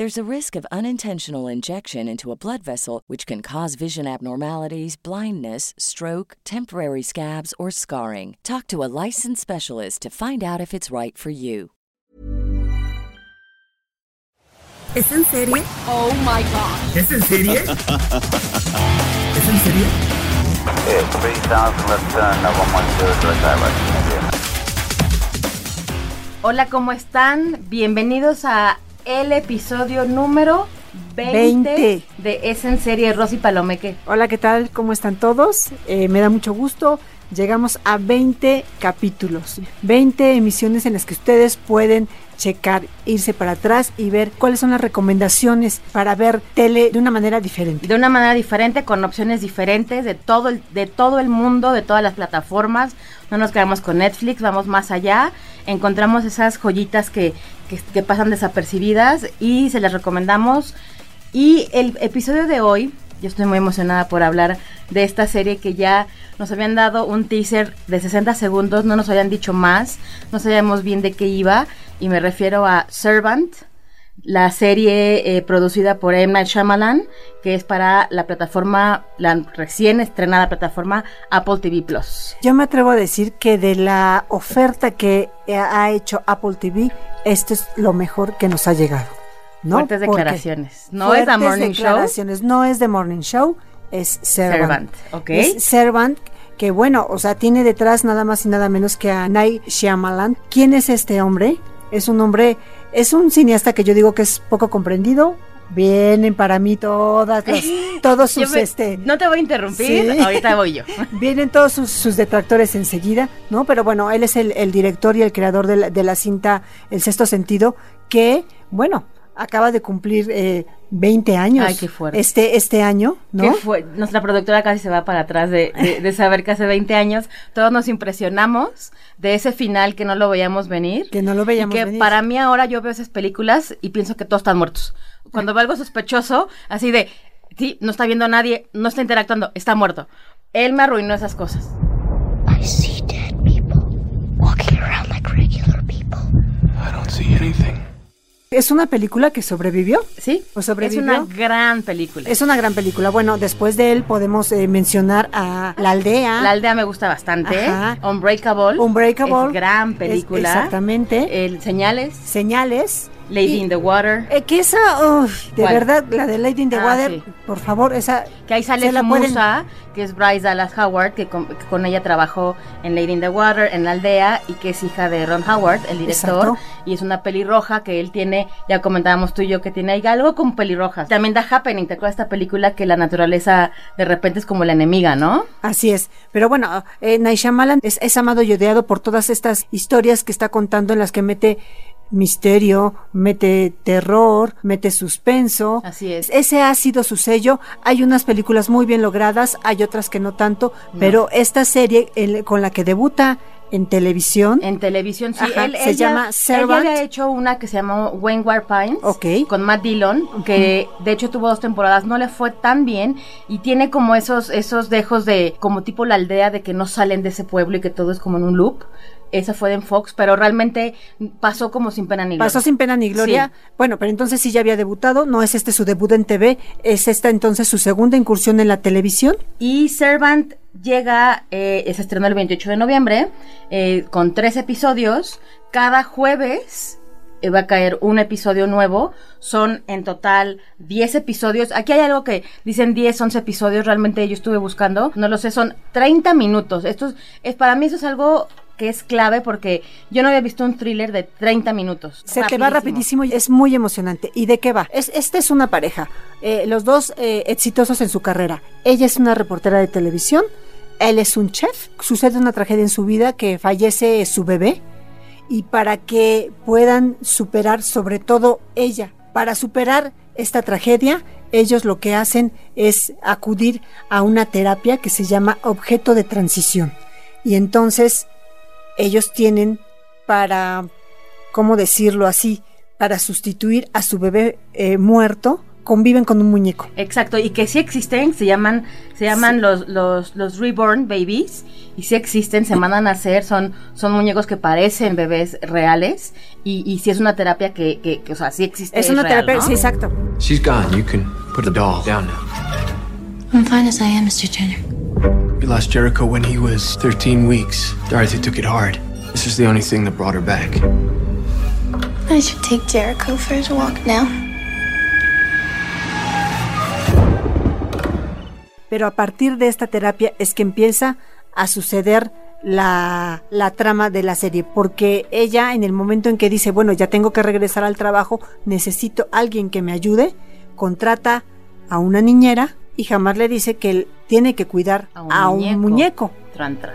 There's a risk of unintentional injection into a blood vessel, which can cause vision abnormalities, blindness, stroke, temporary scabs, or scarring. Talk to a licensed specialist to find out if it's right for you. ¿Es en serie? Oh my god. ¿Es en serie? ¿Es en serie? Yeah, 3000 left turn, 110 direct direction, India. Hola, ¿cómo están? Bienvenidos a el episodio número 20, 20. de Es en serie Rosy Palomeque. Hola, ¿qué tal? ¿Cómo están todos? Eh, me da mucho gusto. Llegamos a 20 capítulos, 20 emisiones en las que ustedes pueden checar, irse para atrás y ver cuáles son las recomendaciones para ver tele de una manera diferente. De una manera diferente, con opciones diferentes de todo el, de todo el mundo, de todas las plataformas. No nos quedamos con Netflix, vamos más allá. Encontramos esas joyitas que, que, pasan desapercibidas y se las recomendamos. Y el episodio de hoy, yo estoy muy emocionada por hablar de esta serie que ya nos habían dado un teaser de 60 segundos, no nos habían dicho más, no sabíamos bien de qué iba, y me refiero a Servant, la serie eh, producida por M. Night Shyamalan, que es para la plataforma, la recién estrenada plataforma Apple TV Plus. Yo me atrevo a decir que de la oferta que ha hecho Apple TV, esto es lo mejor que nos ha llegado. ¿no? Fuertes Porque declaraciones. No es The Morning Show. declaraciones, No es The Morning Show, es Servant. Servant, ok. Es Servant, que bueno, o sea, tiene detrás nada más y nada menos que a Night Shyamalan. ¿Quién es este hombre? Es un hombre, es un cineasta que yo digo que es poco comprendido. Vienen para mí todas las, todos sus me- este, no te voy a interrumpir, Sí. ahorita voy yo. Vienen todos sus, sus detractores enseguida, ¿no? Pero bueno, él es el, el director y el creador de la, de la cinta El Sexto Sentido, que, bueno, acaba de cumplir eh, 20 años. Ay, qué fuerte. Este, este año, ¿no? ¿Qué fue? Nuestra productora casi se va para atrás de, de- de saber que hace 20 años todos nos impresionamos de ese final que no lo veíamos venir. Que no lo veíamos y que venir. para mí ahora yo veo esas películas y pienso que todos están muertos. Cuando veo algo sospechoso, así de, sí, no está viendo a nadie, no está interactuando, está muerto. Él me arruinó esas cosas. I see dead people walking around like regular people. I don't see anything. Es una película que sobrevivió. ¿Sí? Es sobrevivió. una gran película. Es una gran película. Bueno, después de él podemos eh, mencionar a La Aldea. La aldea me gusta bastante. Ajá. Unbreakable. Unbreakable. Es gran Es- película. exactamente. El Señales. Señales. Lady Y- in the Water. Eh, que esa, uf, de ¿Cuál? verdad, la de Lady in the Ah, Water, sí. por favor, esa. Que ahí sale la pueden- musa, que es Bryce Dallas Howard, que con, que con ella trabajó en Lady in the Water, en La Aldea, y que es hija de Ron Howard, el director. Exacto. Y es una pelirroja que él tiene, ya comentábamos tú y yo, que tiene ahí algo con pelirrojas. También da Happening, ¿te acuerdas de esta película que la naturaleza de repente es como la enemiga, ¿no? Así es. Pero bueno, eh, Night Shyamalan es, es amado y odiado por todas estas historias que está contando en las que mete misterio, mete terror, mete suspenso. Así es. Ese ha sido su sello. Hay unas películas muy bien logradas, hay otras que no tanto, pero esta serie el- con la que debuta en televisión, En televisión, sí. Ajá, él, se llama Servant. había hecho una que se llamó Wayne Pines Ok. con Matt Dillon, que de hecho tuvo dos temporadas, no le fue tan bien y tiene como esos, esos dejos de, como tipo la aldea de que no salen de ese pueblo y que todo es como en un loop. Esa fue en Fox, pero realmente pasó como sin pena ni gloria. Pasó sin pena ni gloria. Bueno, pero entonces sí ya había debutado. No es este su debut en TV, es esta entonces su segunda incursión en la televisión. Y Servant llega, eh, se estrenó el 28 de noviembre, eh, con tres episodios. Cada jueves eh, va a caer un episodio nuevo. Son en total 10 episodios. Aquí hay algo que dicen 10, 11 episodios. Realmente yo estuve buscando. No lo sé, son 30 minutos. Esto es, es- para mí eso es algo que es clave porque yo no había visto un thriller de 30 minutos. Se te va rapidísimo y es muy emocionante. ¿Y de qué va? Es, esta es una pareja, eh, los dos eh, exitosos en su carrera. Ella es una reportera de televisión, él es un chef. Sucede una tragedia en su vida que fallece su bebé y para que puedan superar, sobre todo ella, para superar esta tragedia, ellos lo que hacen es acudir a una terapia que se llama objeto de transición. Y entonces ellos tienen para, ¿cómo decirlo así? Para sustituir a su bebé eh, muerto, conviven con un muñeco. Exacto, y que sí existen, se llaman, se llaman los, los, los reborn babies, y sí existen, se mandan a hacer, son, son muñecos que parecen bebés reales, y, y sí es una terapia que, que, que, o sea, sí existe. Es una real, terapia, ¿no? sí, exacto. She's gone. You can put the doll down now. I'm fine as I am, Mr. Turner. We lost Jericho when he was 13 weeks. Dorothy took it hard. This is the only thing that brought her back. I should take Jericho for his walk now. Pero a partir de esta terapia es que empieza a suceder la, la trama de la serie, porque ella en el momento en que dice, bueno, ya tengo que regresar al trabajo, necesito alguien que me ayude, contrata a una niñera y jamás le dice que él tiene que cuidar a un, muñeco. Tran, tran.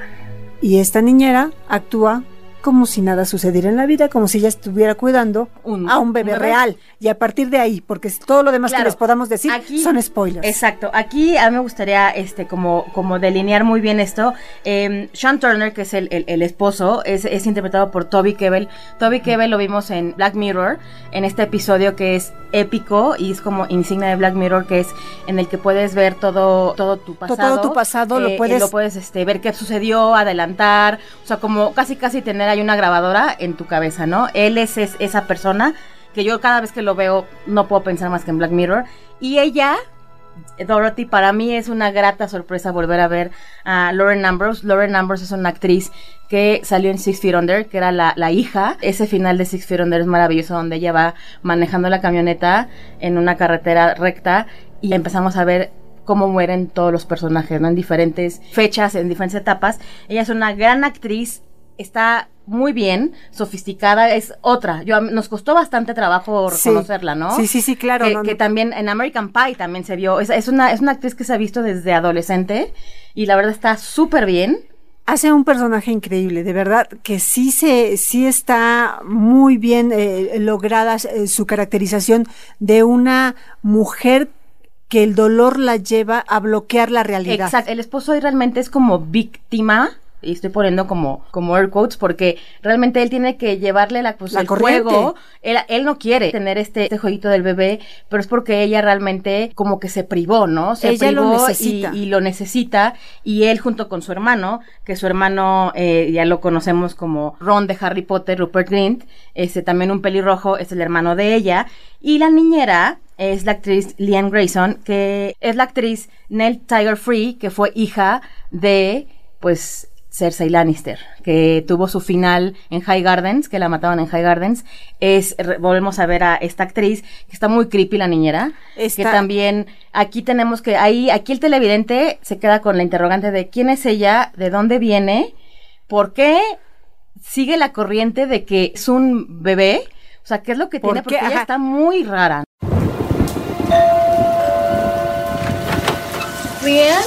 Y esta niñera actúa como si nada sucediera en la vida, como si ella estuviera cuidando Un- a un bebé, un bebé. real. Y a partir de ahí, porque todo lo demás Claro, que les podamos decir aquí- son spoilers. Exacto. Aquí a mí me gustaría este como, como delinear muy bien esto. Eh, Sean Turner, que es el, el- el esposo, es, es interpretado por Toby Kebbell. Toby Kebbell lo vimos en Black Mirror, en este episodio que es épico y es como insignia de Black Mirror, que es en el que puedes ver todo, todo tu pasado. todo tu pasado lo eh, puedes- lo puedes este, ver qué sucedió, adelantar, o sea, como casi casi tener ahí una grabadora en tu cabeza, ¿no? Él es, es esa persona que yo cada vez que lo veo no puedo pensar más que en Black Mirror. Y ella, Dorothy, para mí es una grata sorpresa volver a ver a Lauren Ambrose. Lauren Ambrose es una actriz que salió en Six Feet Under, que era la, la hija. Ese final de Six Feet Under es maravilloso, donde ella va manejando la camioneta en una carretera recta y empezamos a ver cómo mueren todos los personajes, ¿no? En diferentes fechas, en diferentes etapas. Ella es una gran actriz, está muy bien, sofisticada, es otra. Yo, nos costó bastante trabajo Sí. reconocerla, ¿no? Sí, sí, sí, claro. que, no, que no. también en American Pie también se vio. Es, es una, es una actriz que se ha visto desde adolescente y la verdad está súper bien. hace un personaje increíble, de verdad, que sí se, sí está muy bien eh, lograda eh, su caracterización de una mujer que el dolor la lleva a bloquear la realidad. Exacto. El esposo ahí realmente es como víctima. Y estoy poniendo como, como air quotes porque realmente él tiene que llevarle la, pues, La el corriente. juego. Él, él no quiere tener este, este jueguito del bebé, pero es porque ella realmente como que se privó, ¿no? Se Ella lo privó necesita. Y, y lo necesita. Y él junto con su hermano, que su hermano eh, ya lo conocemos como Ron de Harry Potter, Rupert Grint, este también un pelirrojo, es el hermano de ella. Y la niñera es la actriz Liane Grayson, que es la actriz Nell Tiger Free, que fue hija de, pues, Cersei Lannister, que tuvo su final en High Gardens, que la mataban en High Gardens. Es, re- volvemos a ver a esta actriz, que está muy creepy la niñera, Está- que también aquí tenemos que, ahí, aquí el televidente se queda con la interrogante de quién es ella, de dónde viene, por qué sigue la corriente de que es un bebé, o sea, ¿qué es lo que ¿Por tiene? qué? Porque ella está muy rara. Leanne?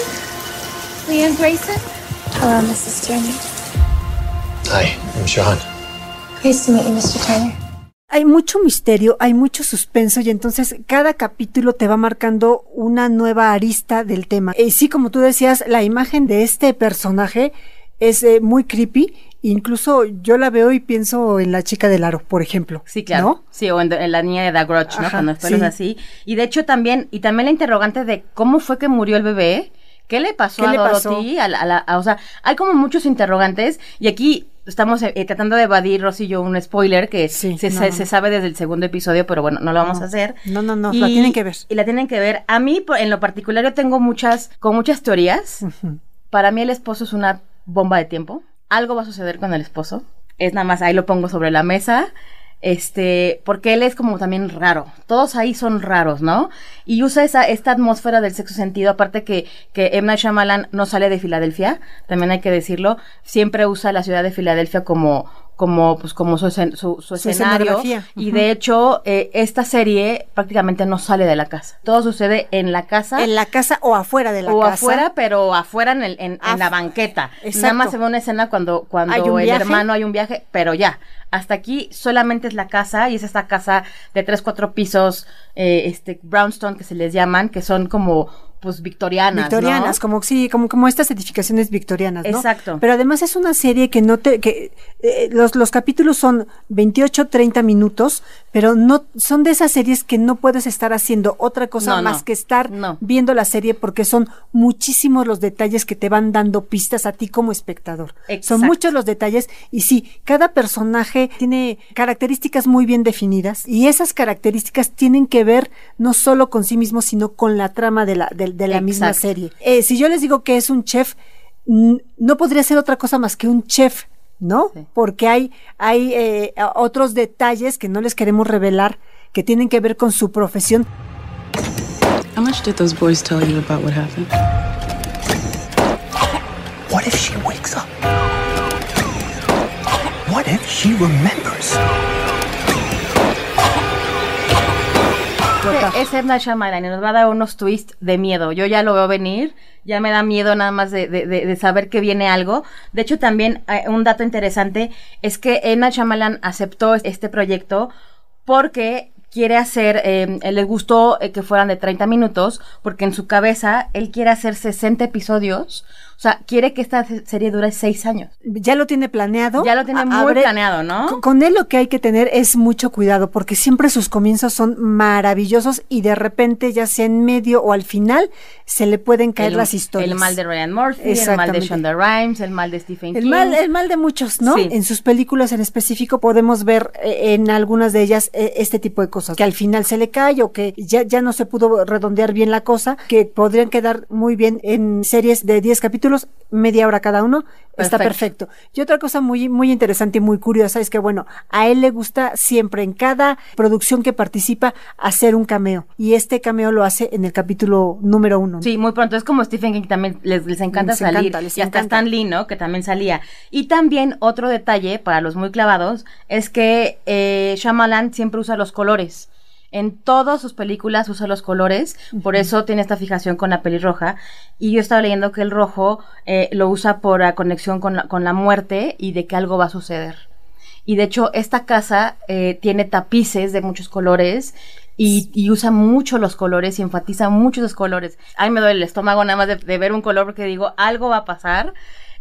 Leanne Grayson? Hello, Mrs. Turner. Hi, I'm Sean. Nice to meet you, Mr. Turner. Hay mucho misterio, hay mucho suspenso y entonces cada capítulo te va marcando una nueva arista del tema. Y sí, como tú decías, la imagen de este personaje es eh, muy creepy. Incluso yo la veo y pienso en la chica del aro, por ejemplo. Sí, claro. ¿no? Sí, o en, en la niña de The Grudge, ¿no? Ajá, pelos sí. así. Y de hecho también, y también la interrogante de cómo fue que murió el bebé, qué le pasó ¿Qué a le Dorothy, a la- a la- a- o sea, hay como muchos interrogantes y aquí estamos eh, tratando de evadir, Rosy y yo, un spoiler que Sí, se, no, se- no, se no. sabe desde el segundo episodio, pero bueno, no lo vamos No. a hacer. No, no, no, la tienen que ver. Y la tienen que ver. A mí, en lo particular, yo tengo muchas, con muchas teorías. Para mí el esposo es una bomba de tiempo. Algo va a suceder con el esposo. Es nada más, ahí lo pongo sobre la mesa. Este, porque él es como también raro. Todos ahí son raros, ¿no? Y usa esa, esta atmósfera del sexo sentido, aparte que, que. Night Shyamalan no sale de Filadelfia, también hay que decirlo, siempre usa la ciudad de Filadelfia como, como, pues, como su, escen- su, escenario. Y de hecho, eh, esta serie prácticamente no sale de la casa. Todo sucede en la casa. En la casa o afuera de la o casa. afuera, pero afuera en, el, en, en la banqueta. Exacto. Nada más se ve una escena cuando, cuando el viaje. hermano hay un viaje, pero ya. Hasta aquí solamente es la casa y es esta casa de tres, cuatro pisos, eh, este, brownstone que se les llaman, que son como, pues, victorianas, Victorianas, ¿no? como sí, como, como estas edificaciones victorianas, ¿no? Exacto. Pero además es una serie que no te, que eh, los, los capítulos son 28, 30 minutos, pero no, son de esas series que no puedes estar haciendo otra cosa No, más no, que estar viendo la serie porque son muchísimos los detalles que te van dando pistas a ti como espectador. Son Exacto. muchos los detalles y sí, cada personaje tiene características muy bien definidas y esas características tienen que ver no solo con sí mismo, sino con la trama de la, de, de la misma Exacto. serie. Eh, si yo les digo que es un chef, no podría ser otra cosa más que un chef, ¿no? Sí. Porque hay, hay eh, otros detalles que no les queremos revelar que tienen que ver con su profesión. How much did those boys tell you about what happened? What if she wakes up? What if she remembers? Es Edna Shyamalan y nos va a dar unos twists de miedo. Yo ya lo veo venir, ya me da miedo nada más de, de- de- de saber que viene algo. De hecho, también eh, un dato interesante es que Edna Shyamalan aceptó este proyecto porque quiere hacer, eh, le gustó eh, que fueran de 30 minutos, porque en su cabeza él quiere hacer 60 episodios. O sea, quiere que esta se- serie dure 6 años. Ya lo tiene planeado. Ya lo tiene muy planeado, ¿no? Con, él lo que hay que tener es mucho cuidado, porque siempre sus comienzos son maravillosos y de repente, ya sea en medio o al final, se le pueden caer el, las historias. el mal de Ryan Murphy, el mal de. Shonda Rhimes, el mal de Stephen El King. mal, el mal de muchos, ¿no? Sí. En sus películas en específico podemos ver eh, en algunas de ellas eh, este tipo de cosas, que al final se le cae o que ya, ya no se pudo redondear bien la cosa, que podrían quedar muy bien en series de 10 capítulos, media hora cada uno, está Perfecto. Y otra cosa muy, muy interesante y muy curiosa es que, bueno, a él le gusta siempre en cada producción que participa hacer un cameo, y este cameo lo hace en el capítulo número uno. ¿no? Sí, muy pronto. Es como Stephen King también les, les encanta Les salir. encanta, les y hasta. Stan Lee, ¿no? Que también salía. Y también otro detalle para los muy clavados es que eh, Shyamalan siempre usa los colores. En todas sus películas usa los colores, por eso tiene esta fijación con la pelirroja. Y yo estaba leyendo que el rojo eh, lo usa por la conexión con la, con la muerte y de que algo va a suceder. Y de hecho, esta casa eh, tiene tapices de muchos colores y, y usa mucho los colores y enfatiza mucho los colores. Ay, me duele el estómago nada más de, de ver un color porque digo, algo va a pasar.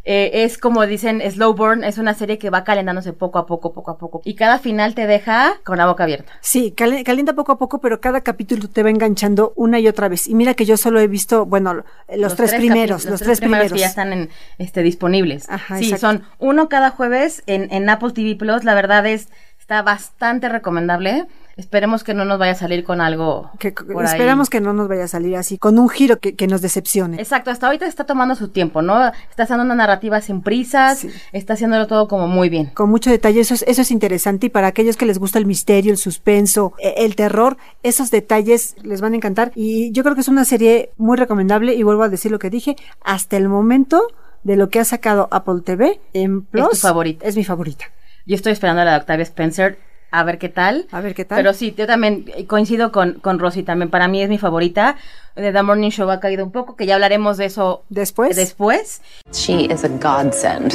Eh, es como dicen, Slow Burn es una serie que va calentándose poco a poco, poco a poco. Y cada final te deja con la boca abierta. Sí, cali- calienta poco a poco, pero cada capítulo te va enganchando una y otra vez. Y mira que yo solo he visto, bueno, lo- los, tres, primeros, los, tres primeros. que ya están en, este, disponibles. Ajá, sí, exacto. son uno cada jueves en, en Apple TV Plus. La verdad es, está bastante recomendable. Esperemos que no nos vaya a salir con algo. Que, por ahí. esperamos que no nos vaya a salir así, con un giro que, que nos decepcione. Exacto, hasta ahorita está tomando su tiempo, ¿no? Está haciendo una narrativa sin prisas, Sí. está haciéndolo todo como muy bien. Con mucho detalle, eso es, eso es interesante y para aquellos que les gusta el misterio, el suspenso, e- el terror, esos detalles les van a encantar y yo creo que es una serie muy recomendable y vuelvo a decir lo que dije, hasta el momento de lo que ha sacado Apple TV en Plus tu favorita. es mi favorita. Yo estoy esperando a la de Octavia Spencer a ver qué tal. A ver qué tal. Pero sí, yo también eh, coincido con, con Rosy también. Para mí es mi favorita. De The Morning Show ha caído un poco, que ya hablaremos de eso Después. después. She is a godsend.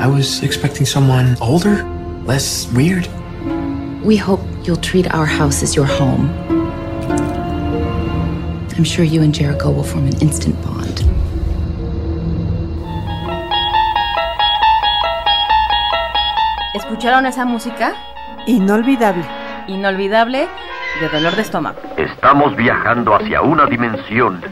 I was expecting someone older, less weird. We hope you'll treat our house as your home. I'm sure you and Jericho will form an instant bond. ¿Escucharon esa música? Inolvidable. Inolvidable de dolor de estómago. Estamos viajando hacia una dimensión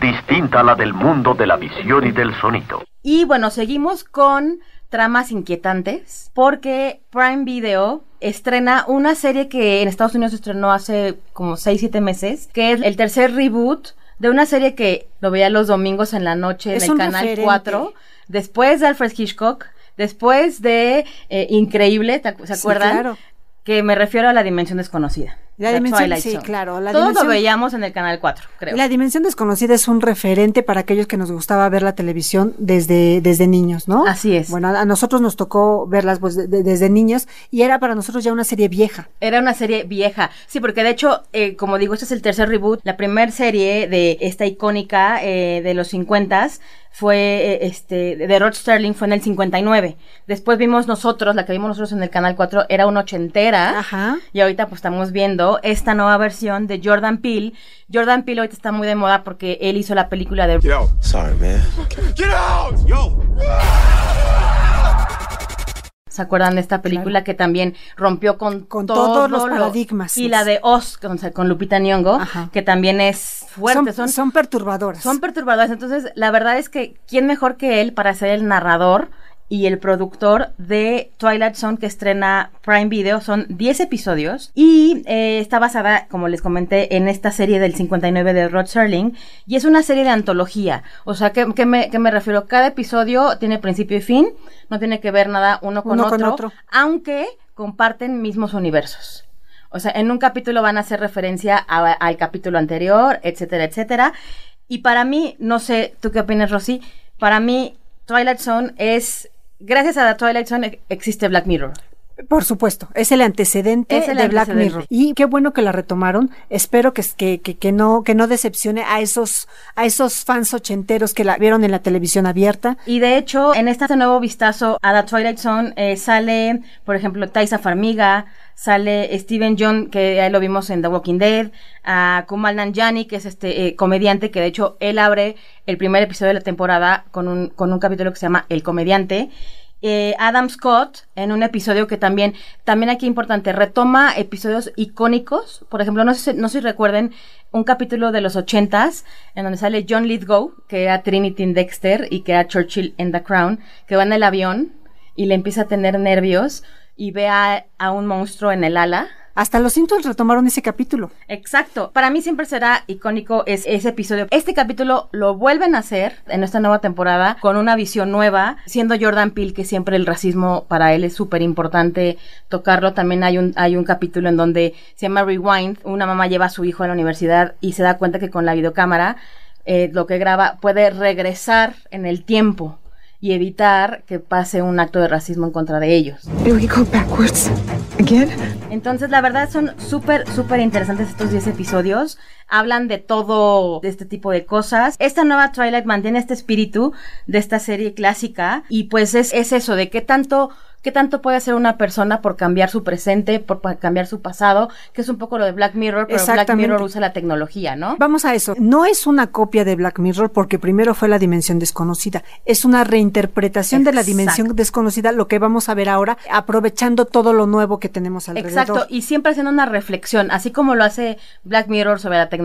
distinta a la del mundo de la visión y del sonido. Y bueno, seguimos con tramas inquietantes porque Prime Video estrena una serie que en Estados Unidos estrenó hace como 6-7 meses, que es el tercer reboot de una serie que lo veía los domingos en la noche Es en el canal referente. 4, después de Alfred Hitchcock, después de eh, Increíble, ¿te acu- ¿se Sí, acuerdan? claro. Que me refiero a la dimensión desconocida. La dimensión, sí, claro. La Todos dimensión, lo veíamos en el canal 4, creo. La dimensión desconocida es un referente para aquellos que nos gustaba ver la televisión desde, desde niños, ¿no? Así es. Bueno, a, a nosotros nos tocó verlas pues, de- de- desde niños y era para nosotros ya una serie vieja. Era una serie vieja. Sí, porque de hecho, eh, como digo, este es el tercer reboot. La primera serie de esta icónica eh, de los 50 fue eh, este de Rod Sterling fue en el 59. Después vimos nosotros, la que vimos nosotros en el canal 4 era una ochentera. Ajá. Y ahorita pues estamos viendo esta nueva versión de Jordan Peele. Jordan Peele ahorita está muy de moda porque él hizo la película de Sorry, man. Get out! Yo! ¿Se acuerdan de esta película que también rompió con, Con todo todos los lo- paradigmas. Y la de Oz con, con Lupita Nyong'o, Ajá. que también es fuerte. son, son perturbadoras. Son perturbadoras. Entonces, la verdad es que, ¿quién mejor que él para ser el narrador y el productor de Twilight Zone que estrena Prime Video? Son 10 episodios y eh, está basada, como les comenté, en esta serie del 59 de Rod Serling y es una serie de antología. O sea, ¿qué, qué me, qué me refiero? Cada episodio tiene principio y fin, no tiene que ver nada uno con, Uno otro, con otro. aunque comparten mismos universos. O sea, en un capítulo van a hacer referencia a- al capítulo anterior, etcétera, etcétera. Y para mí, no sé, ¿tú qué opinas, Rosy? Para mí, Twilight Zone es... Gracias a la Twilight Zone e- existe Black Mirror. Por supuesto, es el antecedente Es el de Black. Mirror. Y qué bueno que la retomaron. Espero que, que, que, que no, que no decepcione a esos, a esos fans ochenteros que la vieron en la televisión abierta. Y de hecho, en este nuevo vistazo a la Twilight Zone eh, sale, por ejemplo, Taisa Farmiga, sale Steven John, que ahí lo vimos en The Walking Dead, a Kumal Nanjiani, que es este eh, comediante, que de hecho él abre el primer episodio de la temporada con un, con un capítulo que se llama El Comediante. Eh, Adam Scott en un episodio que también, también aquí importante, retoma episodios icónicos. Por ejemplo, no sé, no sé si recuerden un capítulo de los ochentas en donde sale John Lithgow, que era Trinity en Dexter y que era Churchill en The Crown, que va en el avión y le empieza a tener nervios y ve a, a un monstruo en el ala. Hasta los Simpsons retomaron ese capítulo. Exacto. Para mí siempre será icónico es- ese episodio. Este capítulo lo vuelven a hacer en esta nueva temporada con una visión nueva, siendo Jordan Peele que siempre el racismo para él es súper importante tocarlo. También hay un, hay un capítulo en donde se llama Rewind. Una mamá lleva a su hijo a la universidad y se da cuenta que con la videocámara eh, lo que graba puede regresar en el tiempo y evitar que pase un acto de racismo en contra de ellos. Entonces, la verdad son súper, súper interesantes estos 10 episodios. Hablan de todo de este tipo de cosas. Esta nueva Twilight mantiene este espíritu de esta serie clásica y pues es, es eso, de qué tanto... ¿Qué tanto puede hacer una persona por cambiar su presente, por cambiar su pasado? Que es un poco lo de Black Mirror, pero Black. Mirror usa la tecnología, ¿no? Vamos a eso. No es una copia de Black Mirror porque primero fue la dimensión desconocida. Es una reinterpretación de la Exacto. dimensión desconocida, lo que vamos a ver ahora, aprovechando todo lo nuevo que tenemos alrededor. Exacto, y siempre haciendo una reflexión, así como lo hace Black Mirror sobre la tecnología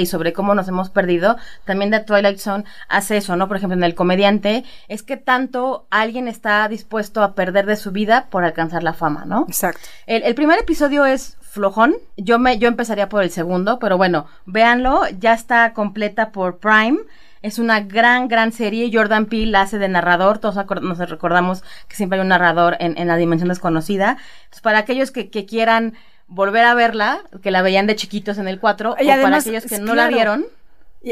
y sobre cómo nos hemos perdido, también The Twilight Zone hace eso, ¿no? Por ejemplo, en El Comediante, es que tanto alguien está dispuesto a perder de su vida por alcanzar la fama, ¿no? Exacto. El, el primer episodio es flojón, yo, me, yo empezaría por el segundo, pero bueno, véanlo, ya está completa por Prime. Es una gran, gran serie. Jordan Peele la hace de narrador. Todos nos recordamos que siempre hay un narrador en, en la dimensión desconocida. Entonces, para aquellos que, que quieran volver a verla, que la veían de chiquitos en el 4, Y o para aquellos que no la vieron,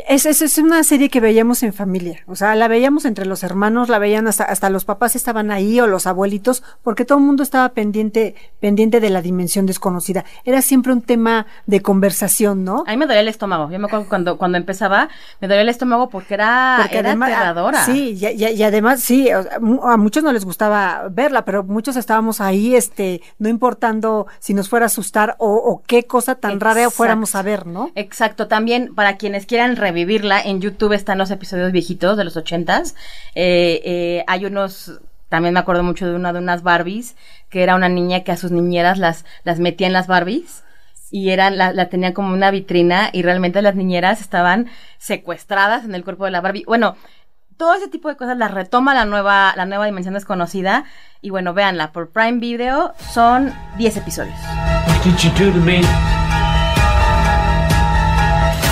Es, es, es una serie que veíamos en familia, o sea, la veíamos entre los hermanos, la veían hasta, hasta los papás estaban ahí o los abuelitos, porque todo el mundo estaba pendiente, pendiente de la dimensión desconocida. Era siempre un tema de conversación, ¿no? a mí me dolía el estómago. Yo me acuerdo cuando, cuando empezaba, me dolía el estómago porque era, Porque era además- aterradora. Sí, y, y- y además, sí, a muchos no les gustaba verla, pero muchos estábamos ahí, este, no importando si nos fuera a asustar o, o qué cosa tan rara fuéramos a ver, ¿no? Exacto, también para quienes quieran revivirla, en YouTube están los episodios viejitos de los ochentas. Eh, eh, hay unos, también me acuerdo mucho de una de unas Barbies, que era una niña que a sus niñeras las, las metía en las Barbies. Y eran, la, la tenían como una vitrina y realmente las niñeras estaban secuestradas en el cuerpo de la Barbie. Bueno, todo ese tipo de cosas las retoma la nueva, la nueva dimensión desconocida. Y bueno, véanla, por Prime Video son 10 episodios. What did you do to me?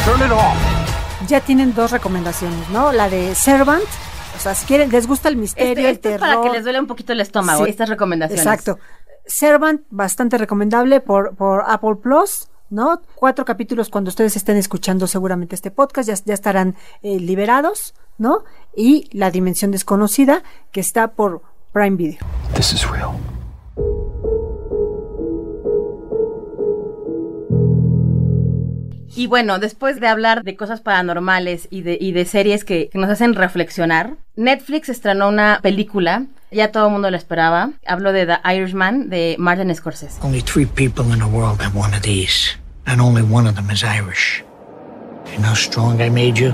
Turn it off. Ya tienen dos recomendaciones, ¿no? La de Servant, o sea, si quieren, les gusta el misterio, Este, este el es terror. para que les duele un poquito el estómago, Sí, estas recomendaciones. Exacto. Servant, bastante recomendable por, por Apple Plus. ¿No? Cuatro capítulos cuando ustedes estén escuchando seguramente este podcast ya, ya estarán eh, liberados, ¿no? Y La Dimensión Desconocida que está por Prime Video. This is real. Y bueno, después de hablar de cosas paranormales y de, y de series que, que nos hacen reflexionar, Netflix estrenó una película, ya todo el mundo la esperaba. Hablo de The Irishman de Martin Scorsese. Only three people in the world have one of these, and only one of them is Irish. You know how strong I made you?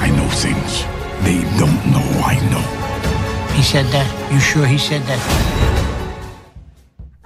I know things they don't know I know. He said that? You sure he said that?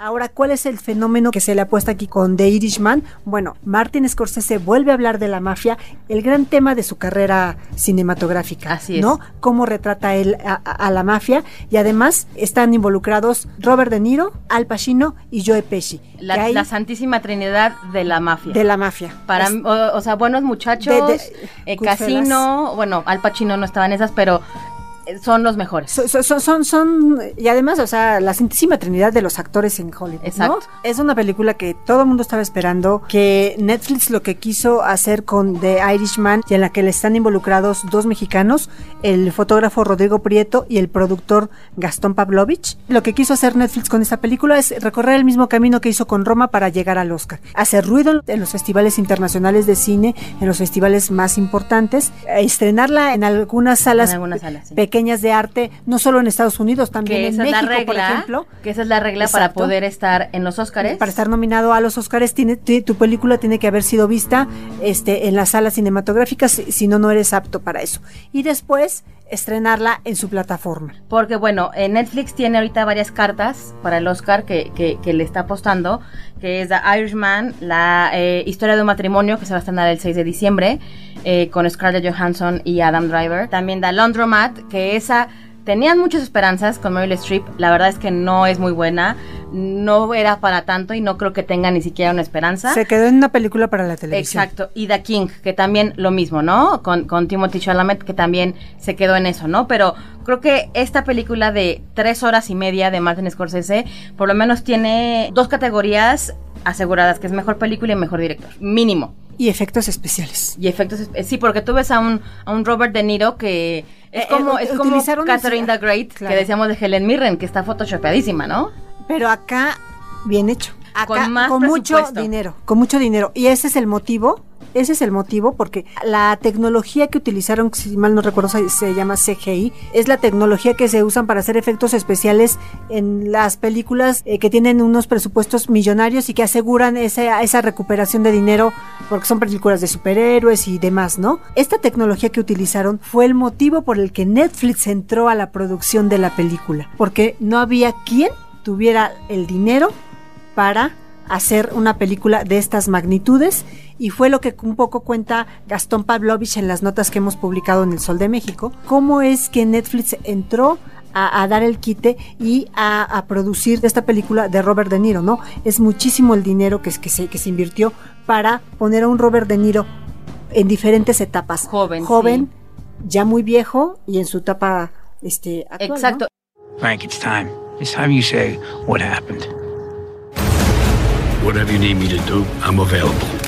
Ahora, ¿cuál es el fenómeno que se le apuesta aquí con The Irishman? Bueno, Martin Scorsese vuelve a hablar de la mafia, el gran tema de su carrera cinematográfica. Así es. ¿No? Cómo retrata él a, la mafia. Y además están involucrados Robert De Niro, Al Pacino y Joe Pesci. La, hay la santísima trinidad de la mafia. de la mafia. Para, Es- o, o sea, buenos muchachos, De- de- eh, casino, bueno, Al Pacino no estaba en esas, pero son los mejores. So- so- son, son, son, y además, o sea, la Santísima Trinidad de los actores en Hollywood. ¿no? Exacto. Es una película que todo el mundo estaba esperando, que Netflix lo que quiso hacer con The Irishman, y en la que le están involucrados dos mexicanos, el fotógrafo Rodrigo Prieto y el productor Gastón Pavlovich. Lo que quiso hacer Netflix con esta película es recorrer el mismo camino que hizo con Roma para llegar al Oscar. Hacer ruido en los festivales internacionales de cine, en los festivales más importantes, estrenarla en algunas salas En algunas salas, sí. pequeñas de arte, no solo en Estados Unidos, también en México, regla, por ejemplo. que esa es la regla para poder estar en los Óscares. Para estar nominado a los tiene, ti- tu película tiene que haber sido vista este, en las salas cinematográficas, si no, no eres apto para eso. Y después estrenarla en su plataforma. Porque bueno, eh, Netflix tiene ahorita varias cartas para el Oscar que, que, que le está apostando, que es The Irishman, la eh, historia de un matrimonio que se va a estrenar el 6 de diciembre, eh, con Scarlett Johansson y Adam Driver. También The Laundromat, que esa tenían muchas esperanzas con Meryl Streep, la verdad es que no es muy buena, no era para tanto y no creo que tenga ni siquiera una esperanza. Se quedó en una película para la televisión. Exacto, y The King, que también lo mismo, ¿no? Con, con Timothy Chalamet, que también se quedó en eso, ¿no? Pero creo que esta película de tres horas y media de Martin Scorsese, por lo menos tiene dos categorías aseguradas, que es mejor película y mejor director, mínimo. Y efectos especiales. Y efectos, espe- sí, porque tú ves a un, a un Robert De Niro que es Eh, como, eh, es como Catherine the Great, claro. que decíamos de Helen Mirren, que está photoshopeadísima, ¿no? Pero acá, bien hecho. Acá, Con más mucho presupuesto. dinero, con mucho dinero. Y ese es el motivo, ese es el motivo porque la tecnología que utilizaron, si mal no recuerdo, se, llama CGI, es la tecnología que se usan para hacer efectos especiales en las películas eh, que tienen unos presupuestos millonarios y que aseguran esa recuperación de dinero porque son películas de superhéroes y demás, ¿no? Esta tecnología que utilizaron fue el motivo por el que Netflix entró a la producción de la película, porque no había quien tuviera el dinero para hacer una película de estas magnitudes y fue lo que un poco cuenta Gastón Pavlovich en las notas que hemos publicado en El Sol de México, cómo es que Netflix entró a, a dar el quite y a, a producir esta película de Robert De Niro, ¿no? Es muchísimo el dinero que, se, que se invirtió para poner a un Robert De Niro en diferentes etapas. Joven, Joven, ya muy viejo y en su etapa este, actual, ¿no? Exacto. Frank, it's time. It's time you say what happened. Whatever you need me to do, I'm available.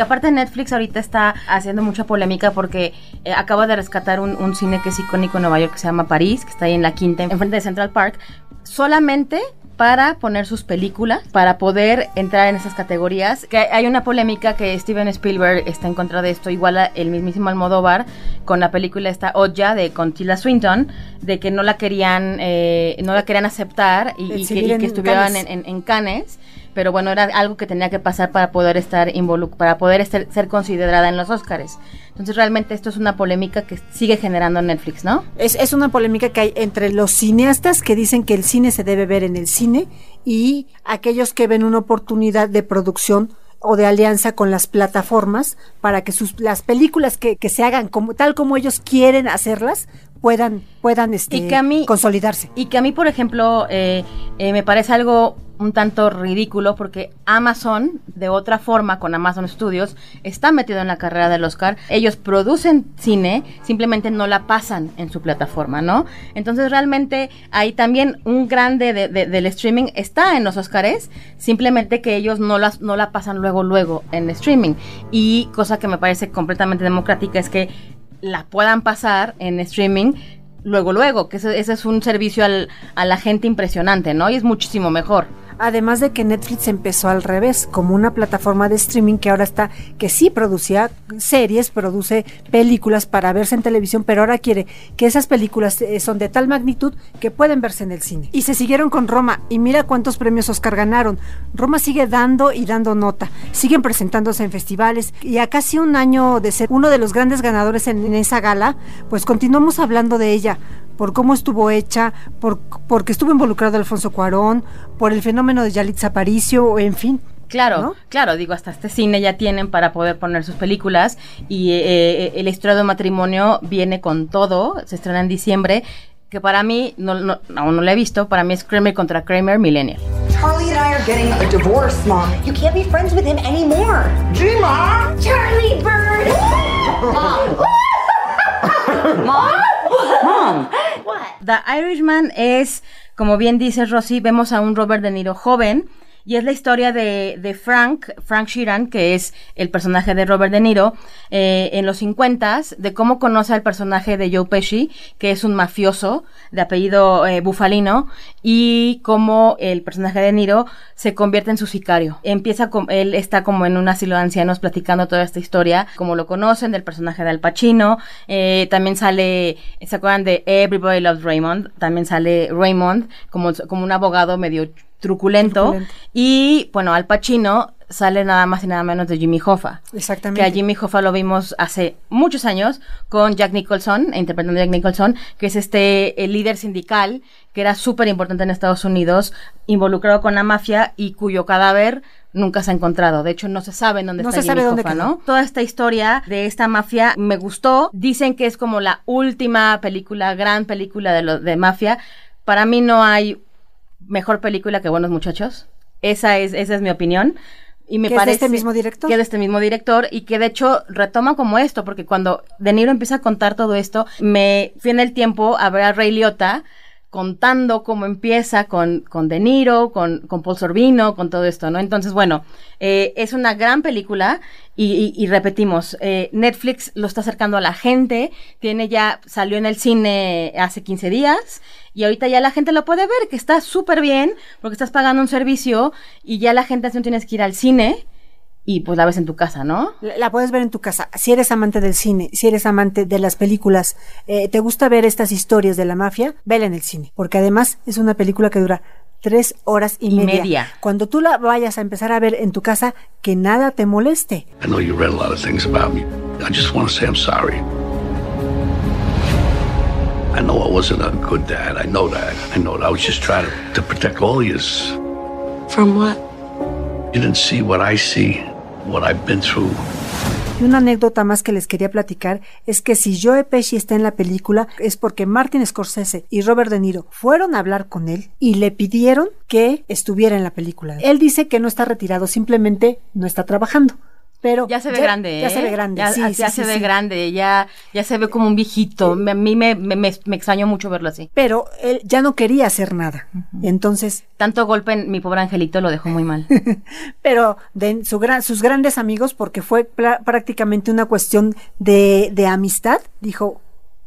Que aparte Netflix ahorita está haciendo mucha polémica porque eh, acaba de rescatar un, un cine que es icónico en Nueva York que se llama París, que está ahí en la quinta, enfrente de Central Park, solamente para poner sus películas, para poder entrar en esas categorías. Que hay una polémica que Steven Spielberg está en contra de esto, igual a el mismísimo Almodóvar, con la película esta Oya de con Tilda Swinton, de que no la querían, eh, no la querían aceptar y, y que, y estuvieran en, en Cannes, pero bueno, era algo que tenía que pasar para poder estar involu para poder ser considerada en los Oscars. Entonces realmente esto es una polémica que sigue generando Netflix, ¿no? Es, es una polémica que hay entre los cineastas que dicen que el cine se debe ver en el cine y aquellos que ven una oportunidad de producción o de alianza con las plataformas para que sus las películas que, que se hagan como tal como ellos quieren hacerlas puedan puedan este Y que a mí- consolidarse. Y que a mí, por ejemplo, eh, eh, me parece algo un tanto ridículo porque Amazon, de otra forma, con Amazon Studios, está metido en la carrera del Oscar. Ellos producen cine, simplemente no la pasan en su plataforma, ¿no? Entonces realmente ahí también un grande de, de, del streaming está en los Oscars, simplemente que ellos no, las, no la pasan luego, luego en streaming. Y cosa que me parece completamente democrática es que la puedan pasar en streaming luego, luego, que ese, ese es un servicio al, a la gente impresionante, ¿no? Y es muchísimo mejor. Además de que Netflix empezó al revés, como una plataforma de streaming que ahora está, que sí producía series, produce películas para verse en televisión, pero ahora quiere que esas películas eh, son de tal magnitud que pueden verse en el cine. Y se siguieron con Roma, y mira cuántos premios Oscar ganaron. Roma sigue dando y dando nota, siguen presentándose en festivales, y a casi un año de ser uno de los grandes ganadores en, en esa gala, pues continuamos hablando de ella por cómo estuvo hecha, por, porque estuvo involucrado Alfonso Cuarón, por el fenómeno de Yalitza Aparicio, en fin. Claro, ¿no? claro, digo, hasta este cine ya tienen para poder poner sus películas y eh, el historia de matrimonio viene con todo, se estrena en diciembre, que para mí, no, no, aún no lo he visto, para mí es Kramer contra Kramer Millennial. Charlie and I are getting a divorce, Mom. You can't be friends with him anymore. Gima! Charlie Bird! Mom! Mom! Mom! The Irishman es, como bien dice Rosy, vemos a un Robert De Niro joven y es la historia de, Frank, Frank Sheeran, que es el personaje de Robert De Niro, eh, en los 50 de cómo conoce al personaje de Joe Pesci, que es un mafioso de apellido eh, bufalino, y cómo el personaje de Niro se convierte en su sicario. Empieza con, él está como en un asilo de ancianos platicando toda esta historia, como lo conocen, del personaje de Al Pacino, eh, también sale, ¿se acuerdan de Everybody Loves Raymond? También sale Raymond como un abogado medio truculento, truculento. Y bueno, Al Pacino sale nada más y nada menos de Jimmy Hoffa. Exactamente. Que a Jimmy Hoffa lo vimos hace muchos años con Jack Nicholson, interpretando a Jack Nicholson, que es este el líder sindical que era súper importante en Estados Unidos, involucrado con la mafia y cuyo cadáver nunca se ha encontrado. De hecho, no se sabe dónde no está se Jimmy sabe dónde Hoffa. ¿no? Toda esta historia de esta mafia me gustó. Dicen que es como la última película, gran película de, lo, de mafia. Para mí no hay mejor película que Buenos Muchachos. Esa es, esa es mi opinión. Y me ¿Que parece es de este mismo director? que es de este mismo director y que de hecho retoma como esto, porque cuando De Niro empieza a contar todo esto, me fui en el tiempo a ver a Ray Liotta contando cómo empieza con, con De Niro, con, con Paul Sorbino, con todo esto, ¿no? Entonces, bueno, eh, es una gran película y, y, y repetimos, eh, Netflix lo está acercando a la gente, tiene ya, salió en el cine hace 15 días y ahorita ya la gente lo puede ver, que está súper bien, porque estás pagando un servicio y ya la gente no tienes que ir al cine y pues la ves en tu casa, ¿no? La, la, puedes ver en tu casa. Si eres amante del cine, si eres amante de las películas, eh, te gusta ver estas historias de la mafia, vela en el cine, porque además es una película que dura tres horas y, y media. media. Cuando tú la vayas a empezar a ver en tu casa, que nada te moleste. I know you read a lot of things about me. I just want to say I'm sorry. I know I wasn't a good dad. I know that. I know that. I was just trying to, to protect all yous. From what? You didn't see what I see, what I've been through. Y una anécdota más que les quería platicar es que si Joe Pesci está en la película es porque Martin Scorsese y Robert De Niro fueron a hablar con él y le pidieron que estuviera en la película. Él dice que no está retirado, simplemente no está trabajando. Pero ya se ve ya, grande, ¿eh? Ya se ve grande, ya, sí, ya sí, se ve grande, ya, ya se ve como un viejito. A mí me, me, me, me, extrañó mucho verlo así. Pero él ya no quería hacer nada. Uh -huh. Entonces. Tanto golpe en mi pobre angelito lo dejó muy mal. Pero de su gran, sus grandes amigos, porque fue prácticamente una cuestión de, de amistad, dijo,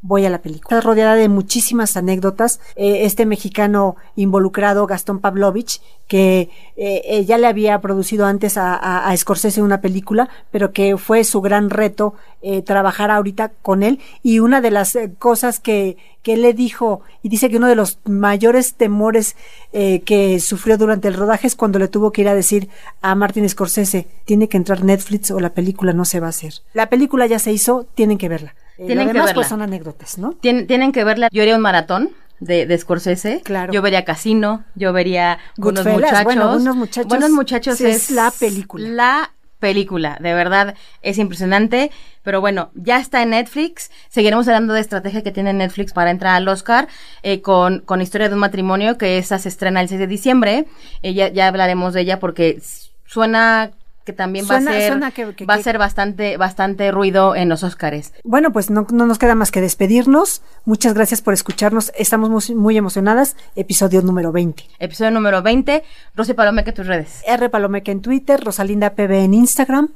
voy a la película. Está rodeada de muchísimas anécdotas. Eh, este mexicano involucrado, Gastón Pavlovich, que eh, ya le había producido antes a, a, Scorsese una película, pero que fue su gran reto eh, trabajar ahorita con él. Y una de las eh, cosas que, que le dijo, y dice que uno de los mayores temores eh, que sufrió durante el rodaje es cuando le tuvo que ir a decir a Martin Scorsese, tiene que entrar Netflix o la película no se va a hacer. La película ya se hizo, tienen que verla. Eh, tienen lo demás, que verla. pues son anécdotas, ¿no? Tien, tienen que verla. Yo haría un maratón de, de Scorsese. Claro. Yo vería Casino, yo vería Buenos Muchachos. Bueno, Buenos Muchachos. Buenos Muchachos es, es la película. La película. De verdad, es impresionante. Pero bueno, ya está en Netflix. Seguiremos hablando de estrategia que tiene Netflix para entrar al Oscar eh, con, con Historia de un matrimonio, que esa se estrena el 6 de diciembre. Eh, ya, ya hablaremos de ella porque suena que también va a ser suena que- que- va a ser bastante bastante ruido en los Oscars. Bueno, pues no, no nos queda más que despedirnos. Muchas gracias por escucharnos. Estamos muy, muy emocionadas. Episodio número 20. Episodio número 20. Rosy Palomeque, tus redes. R Palomeque en Twitter, Rosalinda PB en Instagram.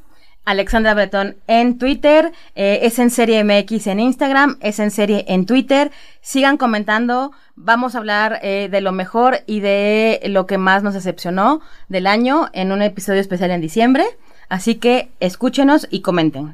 Alexandra Bretón en Twitter, eh, es en serie MX en Instagram, es en serie en Twitter. Sigan comentando, vamos a hablar eh, de lo mejor y de lo que más nos decepcionó del año en un episodio especial en diciembre. Así que escúchenos y comenten.